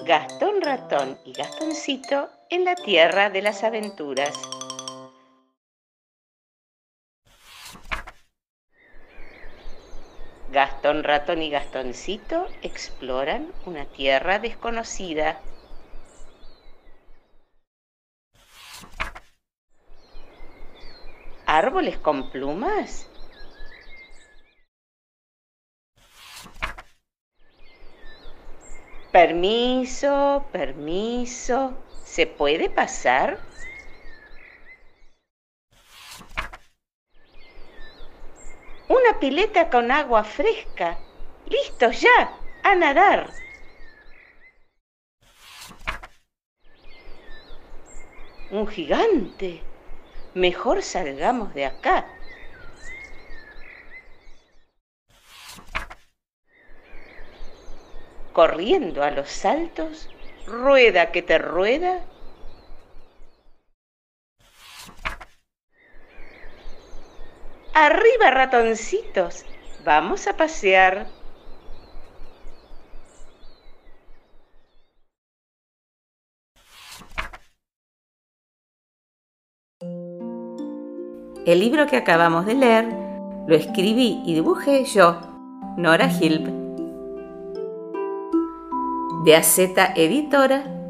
Gastón Ratón y Gastoncito en la Tierra de las Aventuras. Gastón Ratón y Gastoncito exploran una tierra desconocida. ¿Árboles con plumas? Permiso, permiso. ¿Se puede pasar? Una pileta con agua fresca. ¡Listos ya! ¡A nadar! Un gigante. Mejor salgamos de acá. Corriendo a los saltos, rueda que te rueda, Arriba, ratoncitos. Vamos a pasear. El libro que acabamos de leer lo escribí y dibujé yo, Nora Hilb, de AZ Editora